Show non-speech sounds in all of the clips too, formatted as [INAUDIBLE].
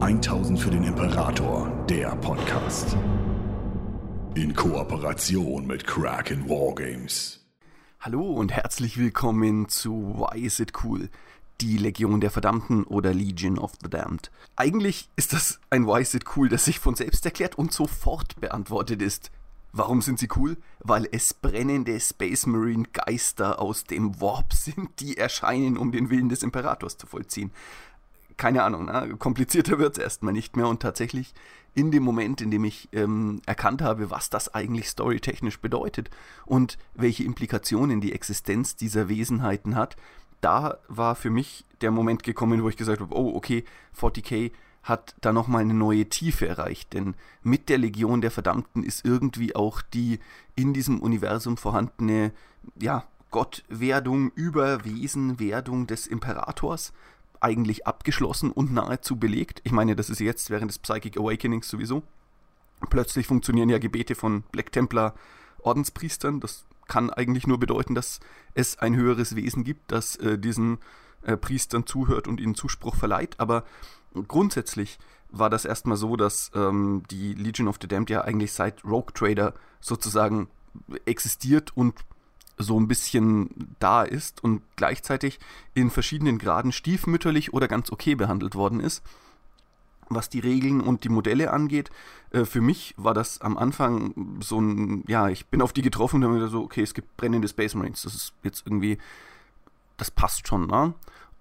1000 für den Imperator, der Podcast. In Kooperation mit Kraken Wargames. Hallo und herzlich willkommen zu Why Is It Cool? Die Legion der Verdammten oder Legion of the Damned. Eigentlich ist das ein Why Is It Cool, das sich von selbst erklärt und sofort beantwortet ist. Warum sind sie cool? Weil es brennende Space Marine Geister aus dem Warp sind, die erscheinen, um den Willen des Imperators zu vollziehen keine Ahnung, ne? komplizierter wird es erstmal nicht mehr. Und tatsächlich in dem Moment, in dem ich ähm, erkannt habe, was das eigentlich storytechnisch bedeutet und welche Implikationen die Existenz dieser Wesenheiten hat, da war für mich der Moment gekommen, wo ich gesagt habe, oh, okay, 40k hat da nochmal eine neue Tiefe erreicht, denn mit der Legion der Verdammten ist irgendwie auch die in diesem Universum vorhandene, ja, Gottwerdung, Überwesenwerdung des Imperators eigentlich abgeschlossen und nahezu belegt. Ich meine, das ist jetzt während des Psychic Awakenings sowieso. Plötzlich funktionieren ja Gebete von Black Templar Ordenspriestern. Das kann eigentlich nur bedeuten, dass es ein höheres Wesen gibt, das äh, diesen äh, Priestern zuhört und ihnen Zuspruch verleiht. Aber grundsätzlich war das erstmal so, dass ähm, die Legion of the Damned ja eigentlich seit Rogue Trader sozusagen existiert und so ein bisschen da ist und gleichzeitig in verschiedenen Graden stiefmütterlich oder ganz okay behandelt worden ist. Was die Regeln und die Modelle angeht, äh, für mich war das am Anfang so ein, ja, ich bin auf die getroffen und habe mir so, okay, es gibt brennende Space Marines, das ist jetzt irgendwie, das passt schon, ne?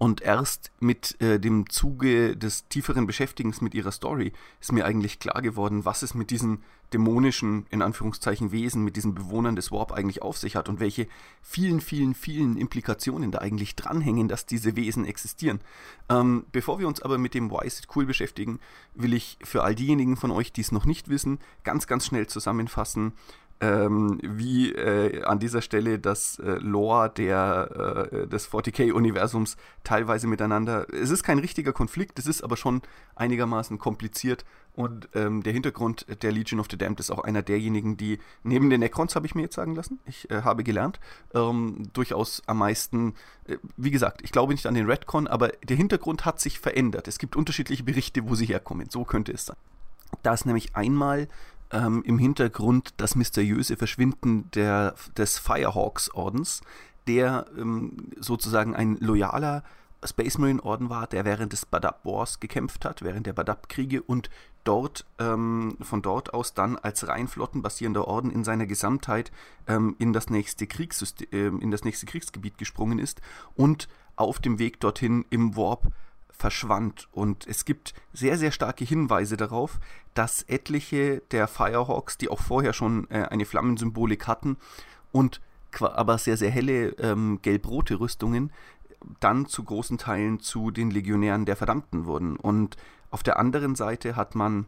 Und erst mit äh, dem Zuge des tieferen Beschäftigens mit ihrer Story ist mir eigentlich klar geworden, was es mit diesen dämonischen, in Anführungszeichen, Wesen, mit diesen Bewohnern des Warp eigentlich auf sich hat und welche vielen, vielen, vielen Implikationen da eigentlich dranhängen, dass diese Wesen existieren. Ähm, bevor wir uns aber mit dem Why is it cool beschäftigen, will ich für all diejenigen von euch, die es noch nicht wissen, ganz, ganz schnell zusammenfassen, ähm, wie äh, an dieser Stelle das äh, Lore der, äh, des 40k-Universums teilweise miteinander. Es ist kein richtiger Konflikt, es ist aber schon einigermaßen kompliziert. Und ähm, der Hintergrund der Legion of the Damned ist auch einer derjenigen, die neben den Necrons, habe ich mir jetzt sagen lassen, ich äh, habe gelernt, ähm, durchaus am meisten, äh, wie gesagt, ich glaube nicht an den Redcon, aber der Hintergrund hat sich verändert. Es gibt unterschiedliche Berichte, wo sie herkommen. So könnte es sein. Da ist nämlich einmal ähm, im Hintergrund das mysteriöse Verschwinden der, des Firehawks-Ordens, der ähm, sozusagen ein loyaler Space Marine Orden war, der während des Badab Wars gekämpft hat, während der Badab Kriege und dort ähm, von dort aus dann als rein flottenbasierender Orden in seiner Gesamtheit ähm, in das nächste Kriegssystem, äh, in das nächste Kriegsgebiet gesprungen ist und auf dem Weg dorthin im Warp verschwand. Und es gibt sehr, sehr starke Hinweise darauf, dass etliche der Firehawks, die auch vorher schon äh, eine Flammensymbolik hatten und aber sehr, sehr helle ähm, gelb-rote Rüstungen, dann zu großen Teilen zu den Legionären der Verdammten wurden. Und auf der anderen Seite hat man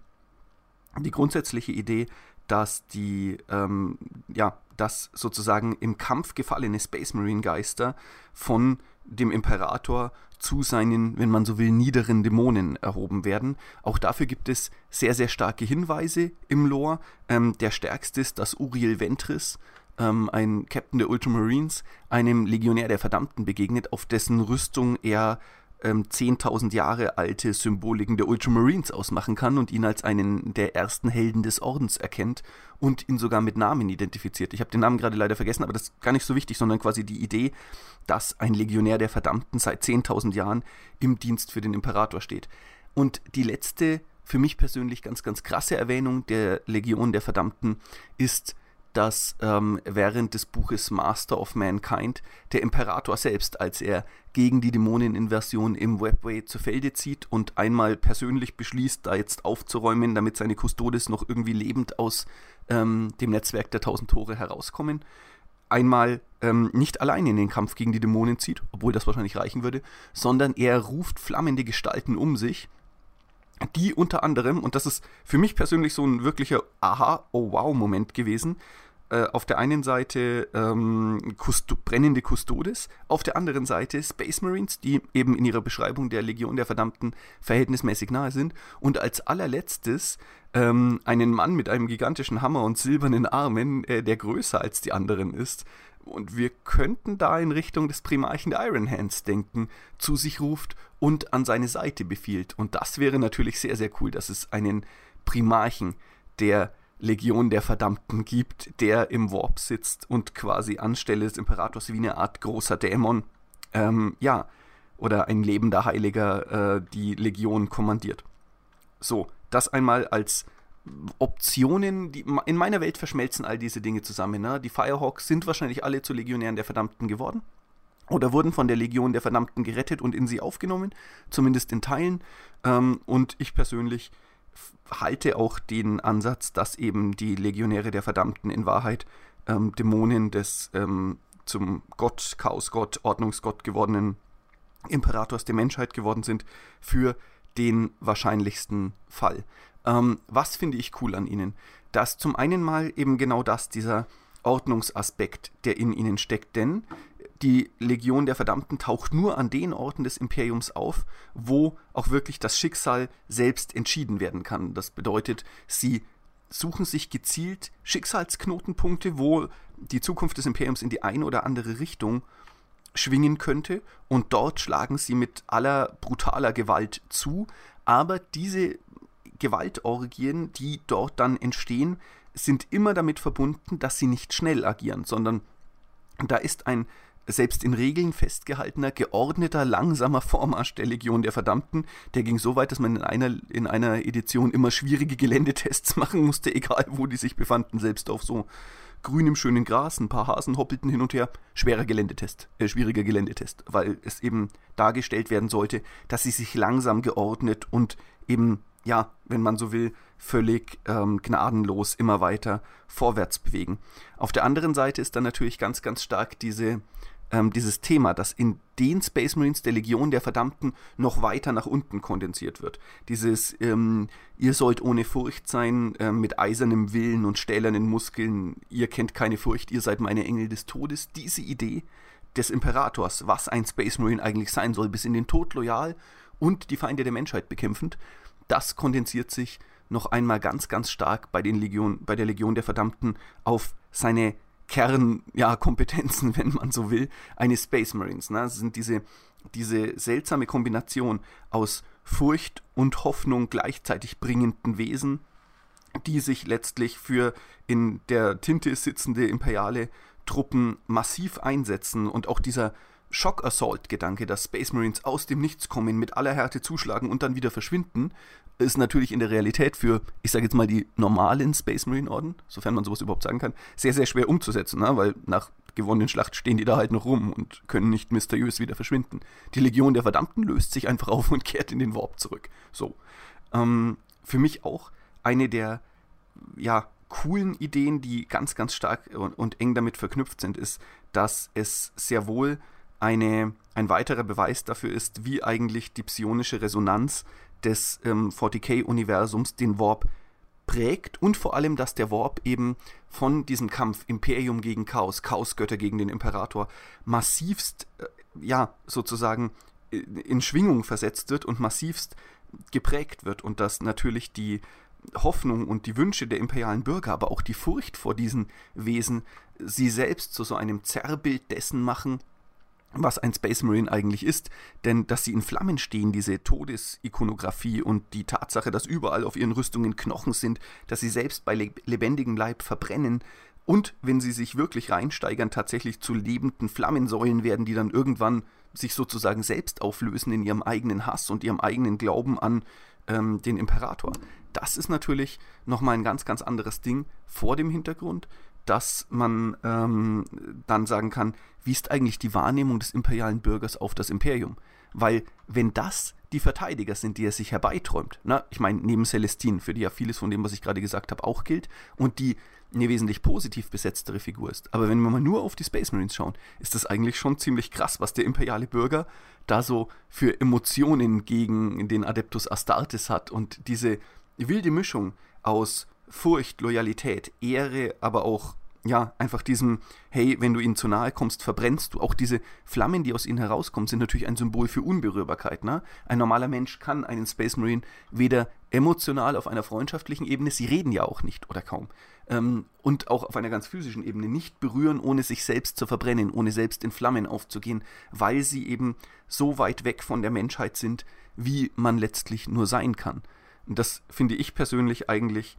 die grundsätzliche Idee, dass die, ähm, ja, dass sozusagen im Kampf gefallene Space Marine Geister von dem Imperator zu seinen, wenn man so will, niederen Dämonen erhoben werden. Auch dafür gibt es sehr, sehr starke Hinweise im Lore. Ähm, der stärkste ist, dass Uriel Ventris, ähm, ein Captain der Ultramarines, einem Legionär der Verdammten begegnet, auf dessen Rüstung er ähm, 10.000 Jahre alte Symboliken der Ultramarines ausmachen kann und ihn als einen der ersten Helden des Ordens erkennt und ihn sogar mit Namen identifiziert. Ich habe den Namen gerade leider vergessen, aber das ist gar nicht so wichtig, sondern quasi die Idee, dass ein Legionär der Verdammten seit 10.000 Jahren im Dienst für den Imperator steht. Und die letzte, für mich persönlich ganz, ganz krasse Erwähnung der Legion der Verdammten ist dass ähm, während des Buches Master of Mankind der Imperator selbst, als er gegen die Dämoneninversion im Webway zu Felde zieht und einmal persönlich beschließt, da jetzt aufzuräumen, damit seine Custodes noch irgendwie lebend aus ähm, dem Netzwerk der tausend Tore herauskommen, einmal ähm, nicht allein in den Kampf gegen die Dämonen zieht, obwohl das wahrscheinlich reichen würde, sondern er ruft flammende Gestalten um sich, die unter anderem, und das ist für mich persönlich so ein wirklicher Aha, oh wow Moment gewesen, äh, auf der einen Seite ähm, Kusto brennende Custodes, auf der anderen Seite Space Marines, die eben in ihrer Beschreibung der Legion der Verdammten verhältnismäßig nahe sind. Und als allerletztes ähm, einen Mann mit einem gigantischen Hammer und silbernen Armen, äh, der größer als die anderen ist. Und wir könnten da in Richtung des Primarchen der Iron Hands denken, zu sich ruft und an seine Seite befiehlt. Und das wäre natürlich sehr, sehr cool, dass es einen Primarchen der Legion der Verdammten gibt, der im Warp sitzt und quasi anstelle des Imperators wie eine Art großer Dämon, ähm, ja, oder ein lebender Heiliger äh, die Legion kommandiert. So, das einmal als Optionen, die in meiner Welt verschmelzen all diese Dinge zusammen. Ne? Die Firehawks sind wahrscheinlich alle zu Legionären der Verdammten geworden oder wurden von der Legion der Verdammten gerettet und in sie aufgenommen, zumindest in Teilen. Ähm, und ich persönlich halte auch den Ansatz, dass eben die Legionäre der Verdammten in Wahrheit ähm, Dämonen des ähm, zum Gott, Chaosgott, Ordnungsgott gewordenen Imperators der Menschheit geworden sind, für den wahrscheinlichsten Fall. Ähm, was finde ich cool an ihnen? Dass zum einen mal eben genau das, dieser Ordnungsaspekt, der in ihnen steckt, denn die Legion der Verdammten taucht nur an den Orten des Imperiums auf, wo auch wirklich das Schicksal selbst entschieden werden kann. Das bedeutet, sie suchen sich gezielt Schicksalsknotenpunkte, wo die Zukunft des Imperiums in die eine oder andere Richtung schwingen könnte und dort schlagen sie mit aller brutaler Gewalt zu, aber diese Gewaltorgien, die dort dann entstehen, sind immer damit verbunden, dass sie nicht schnell agieren, sondern da ist ein selbst in Regeln festgehaltener, geordneter, langsamer Vormarsch der Legion der Verdammten. Der ging so weit, dass man in einer, in einer Edition immer schwierige Geländetests [LAUGHS] machen musste, egal wo die sich befanden, selbst auf so grünem, schönen Gras, ein paar Hasen hoppelten hin und her. Schwerer Geländetest, äh, schwieriger Geländetest, weil es eben dargestellt werden sollte, dass sie sich langsam geordnet und eben, ja, wenn man so will, völlig ähm, gnadenlos immer weiter vorwärts bewegen. Auf der anderen Seite ist dann natürlich ganz, ganz stark diese ähm, dieses Thema, das in den Space Marines der Legion der Verdammten noch weiter nach unten kondensiert wird. Dieses, ähm, ihr sollt ohne Furcht sein, äh, mit eisernem Willen und stählernen Muskeln, ihr kennt keine Furcht, ihr seid meine Engel des Todes. Diese Idee des Imperators, was ein Space Marine eigentlich sein soll, bis in den Tod loyal und die Feinde der Menschheit bekämpfend, das kondensiert sich noch einmal ganz, ganz stark bei, den Legion, bei der Legion der Verdammten auf seine Kernkompetenzen, ja, [LAUGHS] wenn man so will, eines Space Marines. Ne? Das sind diese, diese seltsame Kombination aus Furcht und Hoffnung gleichzeitig bringenden Wesen, die sich letztlich für in der Tinte sitzende imperiale Truppen massiv einsetzen und auch dieser Shock-Assault-Gedanke, dass Space Marines aus dem Nichts kommen, mit aller Härte zuschlagen und dann wieder verschwinden, ist natürlich in der Realität für, ich sage jetzt mal, die normalen Space Marine Orden, sofern man sowas überhaupt sagen kann, sehr, sehr schwer umzusetzen, ne? weil nach gewonnenen Schlacht stehen die da halt noch rum und können nicht mysteriös wieder verschwinden. Die Legion der Verdammten löst sich einfach [LAUGHS] auf und kehrt in den Warp zurück. So. Ähm, für mich auch eine der, ja, coolen Ideen, die ganz, ganz stark und, und eng damit verknüpft sind, ist, dass es sehr wohl eine, ein weiterer Beweis dafür ist, wie eigentlich die psionische Resonanz des ähm, 40k-Universums den Warp prägt und vor allem, dass der Warp eben von diesem Kampf Imperium gegen Chaos, Chaosgötter gegen den Imperator massivst, äh, ja, sozusagen in Schwingung versetzt wird und massivst geprägt wird und dass natürlich die Hoffnung und die Wünsche der imperialen Bürger, aber auch die Furcht vor diesen Wesen sie selbst zu so einem Zerrbild dessen machen, was ein Space Marine eigentlich ist, denn dass sie in Flammen stehen, diese Todesikonografie und die Tatsache, dass überall auf ihren Rüstungen Knochen sind, dass sie selbst bei lebendigem Leib verbrennen und wenn sie sich wirklich reinsteigern, tatsächlich zu lebenden Flammensäulen werden, die dann irgendwann sich sozusagen selbst auflösen in ihrem eigenen Hass und ihrem eigenen Glauben an ähm, den Imperator. Das ist natürlich nochmal ein ganz, ganz anderes Ding vor dem Hintergrund, dass man ähm, dann sagen kann, wie ist eigentlich die Wahrnehmung des imperialen Bürgers auf das Imperium? Weil wenn das die Verteidiger sind, die er sich herbeiträumt, na, ich meine, neben Celestine, für die ja vieles von dem, was ich gerade gesagt habe, auch gilt, und die eine wesentlich positiv besetztere Figur ist. Aber wenn wir mal nur auf die Space Marines schauen, ist das eigentlich schon ziemlich krass, was der imperiale Bürger da so für Emotionen gegen den Adeptus Astartes hat und diese wilde Mischung aus Furcht, Loyalität, Ehre, aber auch ja, einfach diesem, hey, wenn du ihnen zu nahe kommst, verbrennst du. Auch diese Flammen, die aus ihnen herauskommen, sind natürlich ein Symbol für Unberührbarkeit. Ne? Ein normaler Mensch kann einen Space Marine weder emotional auf einer freundschaftlichen Ebene, sie reden ja auch nicht oder kaum, ähm, und auch auf einer ganz physischen Ebene nicht berühren, ohne sich selbst zu verbrennen, ohne selbst in Flammen aufzugehen, weil sie eben so weit weg von der Menschheit sind, wie man letztlich nur sein kann. Und das finde ich persönlich eigentlich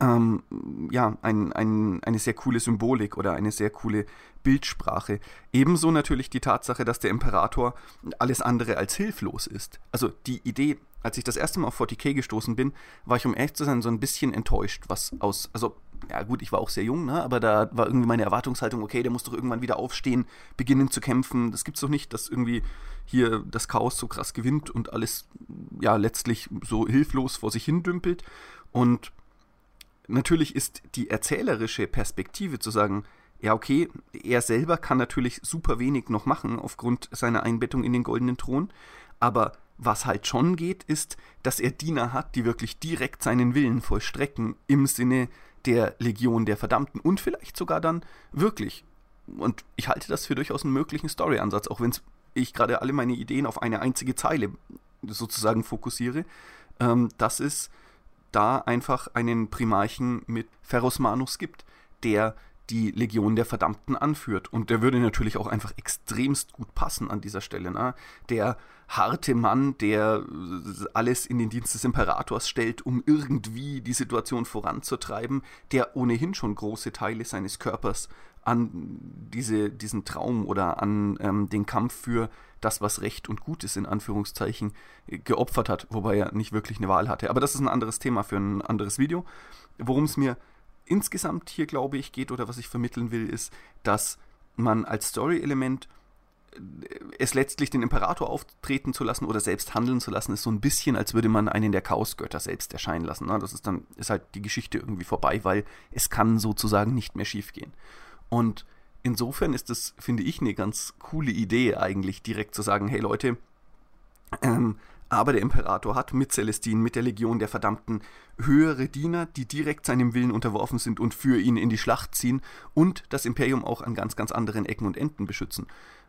ähm, ja, ein, ein, eine sehr coole Symbolik oder eine sehr coole Bildsprache. Ebenso natürlich die Tatsache, dass der Imperator alles andere als hilflos ist. Also die Idee, als ich das erste Mal auf 40k gestoßen bin, war ich um ehrlich zu sein so ein bisschen enttäuscht, was aus, also ja gut, ich war auch sehr jung, ne? aber da war irgendwie meine Erwartungshaltung, okay, der muss doch irgendwann wieder aufstehen, beginnen zu kämpfen. Das gibt's doch nicht, dass irgendwie hier das Chaos so krass gewinnt und alles ja letztlich so hilflos vor sich hin dümpelt. Und natürlich ist die erzählerische Perspektive zu sagen, ja, okay, er selber kann natürlich super wenig noch machen aufgrund seiner Einbettung in den goldenen Thron, aber was halt schon geht, ist, dass er Diener hat, die wirklich direkt seinen Willen vollstrecken im Sinne der Legion der Verdammten und vielleicht sogar dann wirklich. Und ich halte das für durchaus einen möglichen Storyansatz, auch wenn ich gerade alle meine Ideen auf eine einzige Zeile sozusagen fokussiere. Ähm, dass es da einfach einen Primarchen mit Ferus Manus gibt, der die Legion der Verdammten anführt. Und der würde natürlich auch einfach extremst gut passen an dieser Stelle. Ne? Der harte Mann, der alles in den Dienst des Imperators stellt, um irgendwie die Situation voranzutreiben, der ohnehin schon große Teile seines Körpers an diese, diesen Traum oder an ähm, den Kampf für das, was Recht und Gut ist, in Anführungszeichen, geopfert hat, wobei er nicht wirklich eine Wahl hatte. Aber das ist ein anderes Thema für ein anderes Video. Worum es mir insgesamt hier, glaube ich, geht oder was ich vermitteln will, ist, dass man als Story-Element äh, es letztlich den Imperator auftreten zu lassen oder selbst handeln zu lassen, ist so ein bisschen, als würde man einen der Chaosgötter selbst erscheinen lassen. Ne? Das ist dann, ist halt die Geschichte irgendwie vorbei, weil es kann sozusagen nicht mehr schiefgehen. Und insofern ist das, finde ich, eine ganz coole Idee eigentlich, direkt zu sagen, hey Leute, ähm, aber der Imperator hat mit Celestin, mit der Legion der Verdammten, höhere Diener, die direkt seinem Willen unterworfen sind und für ihn in die Schlacht ziehen und das Imperium auch an ganz, ganz anderen Ecken und Enden beschützen.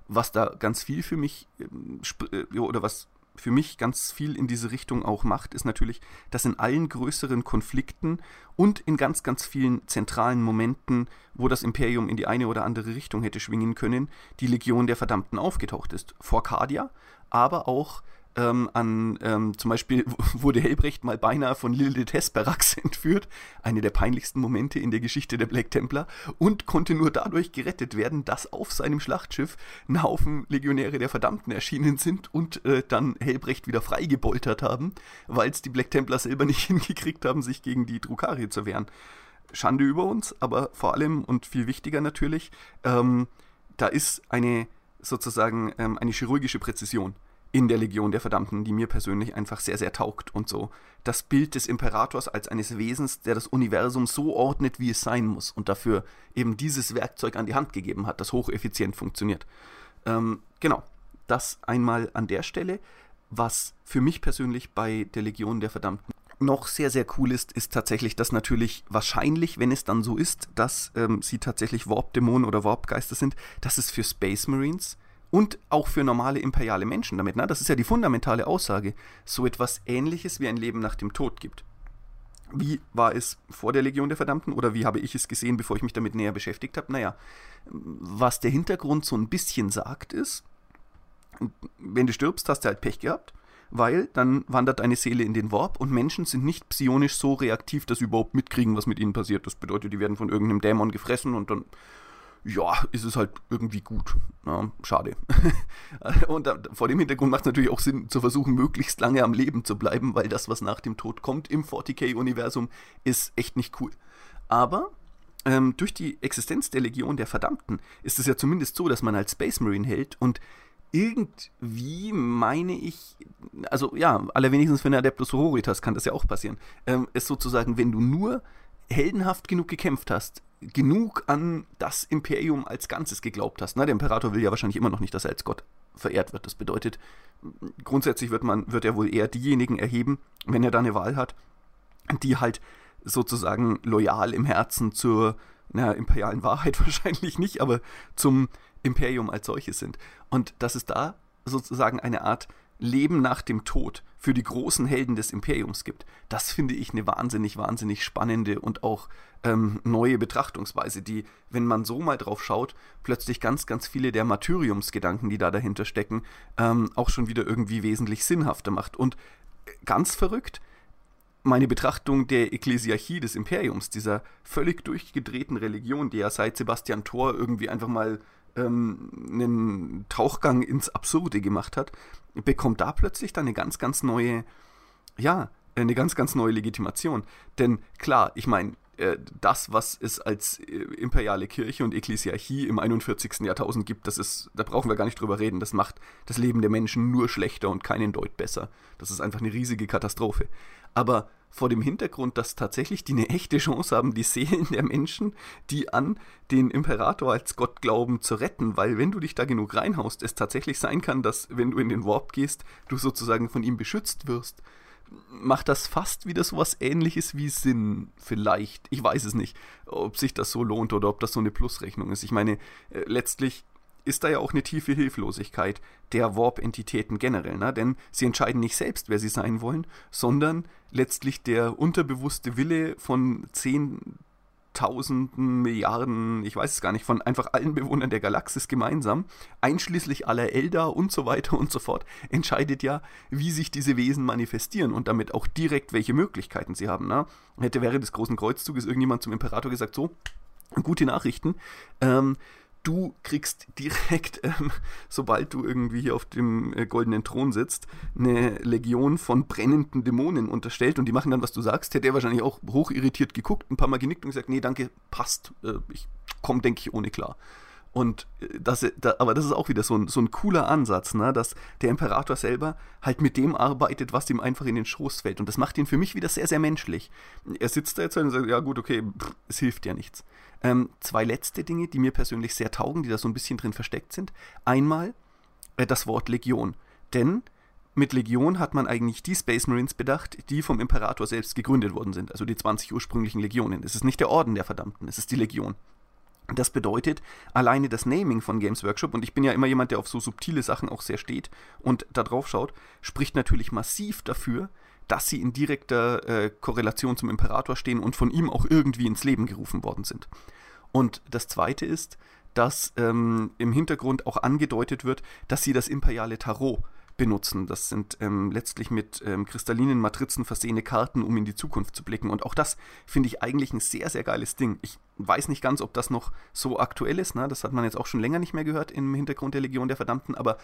Was da ganz viel für mich, ähm, äh, oder was für mich ganz viel in diese Richtung auch macht, ist natürlich, dass in allen größeren Konflikten und in ganz, ganz vielen zentralen Momenten, wo das Imperium in die eine oder andere Richtung hätte schwingen können, die Legion der Verdammten aufgetaucht ist. Vor Cardia, aber auch ähm, an, ähm, zum Beispiel [LAUGHS] wurde Helbrecht mal beinahe von Lille de Tesperax [LAUGHS] entführt, eine der peinlichsten Momente in der Geschichte der Black Templar, und konnte nur dadurch gerettet werden, dass auf seinem Schlachtschiff ein Haufen Legionäre der Verdammten erschienen sind und äh, dann Helbrecht wieder freigeboltert haben, weil es die Black Templar selber [LAUGHS] nicht hingekriegt haben, sich gegen die Drukari zu wehren. Schande über uns, aber vor allem und viel wichtiger natürlich, ähm, da ist eine sozusagen ähm, eine chirurgische Präzision in der Legion der Verdammten, die mir persönlich einfach sehr, sehr taugt und so. Das Bild des Imperators als eines Wesens, der das Universum so ordnet, wie es sein muss und dafür eben dieses Werkzeug an die Hand gegeben hat, das hocheffizient funktioniert. Ähm, genau, das einmal an der Stelle. Was für mich persönlich bei der Legion der Verdammten noch sehr, sehr cool ist, ist tatsächlich, dass natürlich wahrscheinlich, wenn es dann so ist, dass ähm, sie tatsächlich Warp-Dämonen oder Warp-Geister sind, dass es für Space Marines und auch für normale imperiale Menschen damit. Ne? Das ist ja die fundamentale Aussage. So etwas Ähnliches wie ein Leben nach dem Tod gibt. Wie war es vor der Legion der Verdammten oder wie habe ich es gesehen, bevor ich mich damit näher beschäftigt habe? Naja, was der Hintergrund so ein bisschen sagt, ist, wenn du stirbst, hast du halt Pech gehabt, weil dann wandert deine Seele in den Warp und Menschen sind nicht psionisch so reaktiv, dass sie überhaupt mitkriegen, was mit ihnen passiert. Das bedeutet, die werden von irgendeinem Dämon gefressen und dann ja, ist es halt irgendwie gut. Ja, schade. [LAUGHS] und da, vor dem Hintergrund macht es natürlich auch Sinn, zu versuchen, möglichst lange am Leben zu bleiben, weil das, was nach dem Tod kommt im 40k-Universum, ist echt nicht cool. Aber ähm, durch die Existenz der Legion der Verdammten ist es ja zumindest so, dass man als Space Marine hält und irgendwie meine ich, also ja, allerwenigstens für eine Adeptus Hororitas kann das ja auch passieren, ähm, ist sozusagen, wenn du nur heldenhaft genug gekämpft hast, genug an das Imperium als Ganzes geglaubt hast. Na, der Imperator will ja wahrscheinlich immer noch nicht, dass er als Gott verehrt wird. Das bedeutet, grundsätzlich wird man, wird er wohl eher diejenigen erheben, wenn er da eine Wahl hat, die halt sozusagen loyal im Herzen zur na, imperialen Wahrheit [LAUGHS] wahrscheinlich nicht, aber zum Imperium als solches sind. Und dass es da sozusagen eine Art Leben nach dem Tod für die großen Helden des Imperiums gibt. Das finde ich eine wahnsinnig, wahnsinnig spannende und auch ähm, neue Betrachtungsweise, die, wenn man so mal drauf schaut, plötzlich ganz, ganz viele der Martyriumsgedanken, die da dahinter stecken, ähm, auch schon wieder irgendwie wesentlich sinnhafter macht. Und ganz verrückt, meine Betrachtung der Ekklesiarchie des Imperiums, dieser völlig durchgedrehten Religion, die ja seit Sebastian Thor irgendwie einfach mal ähm, einen Tauchgang ins Absurde gemacht hat, bekommt da plötzlich dann eine ganz, ganz neue, ja, eine ganz, ganz neue Legitimation. Denn klar, ich meine, äh, das, was es als äh, imperiale Kirche und Ekklesiarchie im 41. Jahrtausend gibt, das ist, da brauchen wir gar nicht drüber reden. Das macht das Leben der Menschen nur schlechter und keinen Deut besser. Das ist einfach eine riesige Katastrophe. Aber vor dem Hintergrund, dass tatsächlich die eine echte Chance haben, die Seelen der Menschen, die an den Imperator als Gott glauben, zu retten. Weil wenn du dich da genug reinhaust, es tatsächlich sein kann, dass wenn du in den Warp gehst, du sozusagen von ihm beschützt wirst. Macht das fast wieder so was ähnliches wie Sinn, vielleicht. Ich weiß es nicht, ob sich das so lohnt oder ob das so eine Plusrechnung ist. Ich meine, äh, letztlich ist da ja auch eine tiefe Hilflosigkeit der Warp-Entitäten generell, ne? denn sie entscheiden nicht selbst, wer sie sein wollen, sondern letztlich der unterbewusste Wille von zehntausenden Milliarden, ich weiß es gar nicht, von einfach allen Bewohnern der Galaxis gemeinsam, einschließlich aller Eldar und so weiter und so fort, entscheidet ja, wie sich diese Wesen manifestieren und damit auch direkt, welche Möglichkeiten sie haben. Ne? Hätte während des großen Kreuzzuges irgendjemand zum Imperator gesagt, so, gute Nachrichten, ähm, du kriegst direkt, [LAUGHS] ähm, sobald du irgendwie hier auf dem äh, goldenen Thron sitzt, eine Legion von brennenden Dämonen unterstellt und die machen dann, was du sagst. Hätte er wahrscheinlich auch hoch irritiert geguckt, ein paar Mal genickt und gesagt, nee, danke, passt. Äh, ich komme, denke ich, ohne klar. Und äh, das, da, aber das ist auch wieder so ein, so ein cooler Ansatz, ne? dass der Imperator selber halt mit dem arbeitet, was ihm einfach in den Schoß fällt. Und das macht ihn für mich wieder sehr, sehr menschlich. Er sitzt da jetzt und sagt, ja gut, okay, pff, es hilft ja nichts. Ähm, zwei letzte Dinge, die mir persönlich sehr taugen, die da so ein bisschen drin versteckt sind. Einmal äh, das Wort Legion. Denn mit Legion hat man eigentlich die Space Marines bedacht, die vom Imperator selbst gegründet worden sind. Also die 20 ursprünglichen Legionen. Es ist nicht der Orden der Verdammten, es ist die Legion. Das bedeutet, alleine das Naming von Games Workshop, und ich bin ja immer jemand, der auf so subtile Sachen auch sehr steht und da drauf schaut, spricht natürlich massiv dafür, dass sie in direkter äh, Korrelation zum Imperator stehen und von ihm auch irgendwie ins Leben gerufen worden sind. Und das Zweite ist, dass ähm, im Hintergrund auch angedeutet wird, dass sie das imperiale Tarot benutzen. Das sind ähm, letztlich mit ähm, kristallinen Matrizen versehene Karten, um in die Zukunft zu blicken. Und auch das finde ich eigentlich ein sehr, sehr geiles Ding. Ich weiß nicht ganz, ob das noch so aktuell ist. Ne? Das hat man jetzt auch schon länger nicht mehr gehört im Hintergrund der Legion der Verdammten. Aber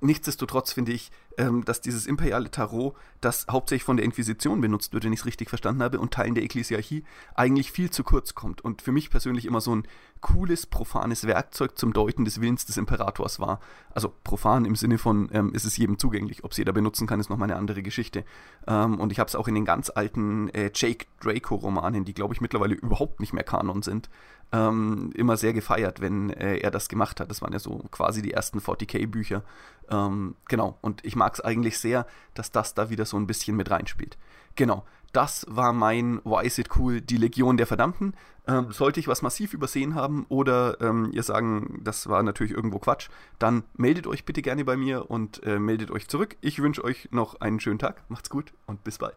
nichtsdestotrotz finde ich, ähm, dass dieses imperiale Tarot, das hauptsächlich von der Inquisition benutzt wird, wenn ich es richtig verstanden habe, und Teilen der Ekklesiarchie, eigentlich viel zu kurz kommt. Und für mich persönlich immer so ein cooles, profanes Werkzeug zum Deuten des Willens des Imperators war. Also profan im Sinne von, ähm, ist es jedem zugänglich. Ob es jeder benutzen kann, ist nochmal eine andere Geschichte. Ähm, und ich habe es auch in den ganz alten äh, Jake Draco-Romanen, die glaube ich mittlerweile überhaupt nicht mehr Kanon sind, ähm, immer sehr gefeiert, wenn äh, er das gemacht hat. Das waren ja so quasi die ersten 40k-Bücher. Ähm, genau, und ich mag es eigentlich sehr, dass das da wieder so ein bisschen mit reinspielt. Genau, das war mein Why is it cool, die Legion der Verdammten. Ähm, sollte ich was massiv übersehen haben oder ähm, ihr sagen, das war natürlich irgendwo Quatsch, dann meldet euch bitte gerne bei mir und äh, meldet euch zurück. Ich wünsche euch noch einen schönen Tag, macht's gut und bis bald.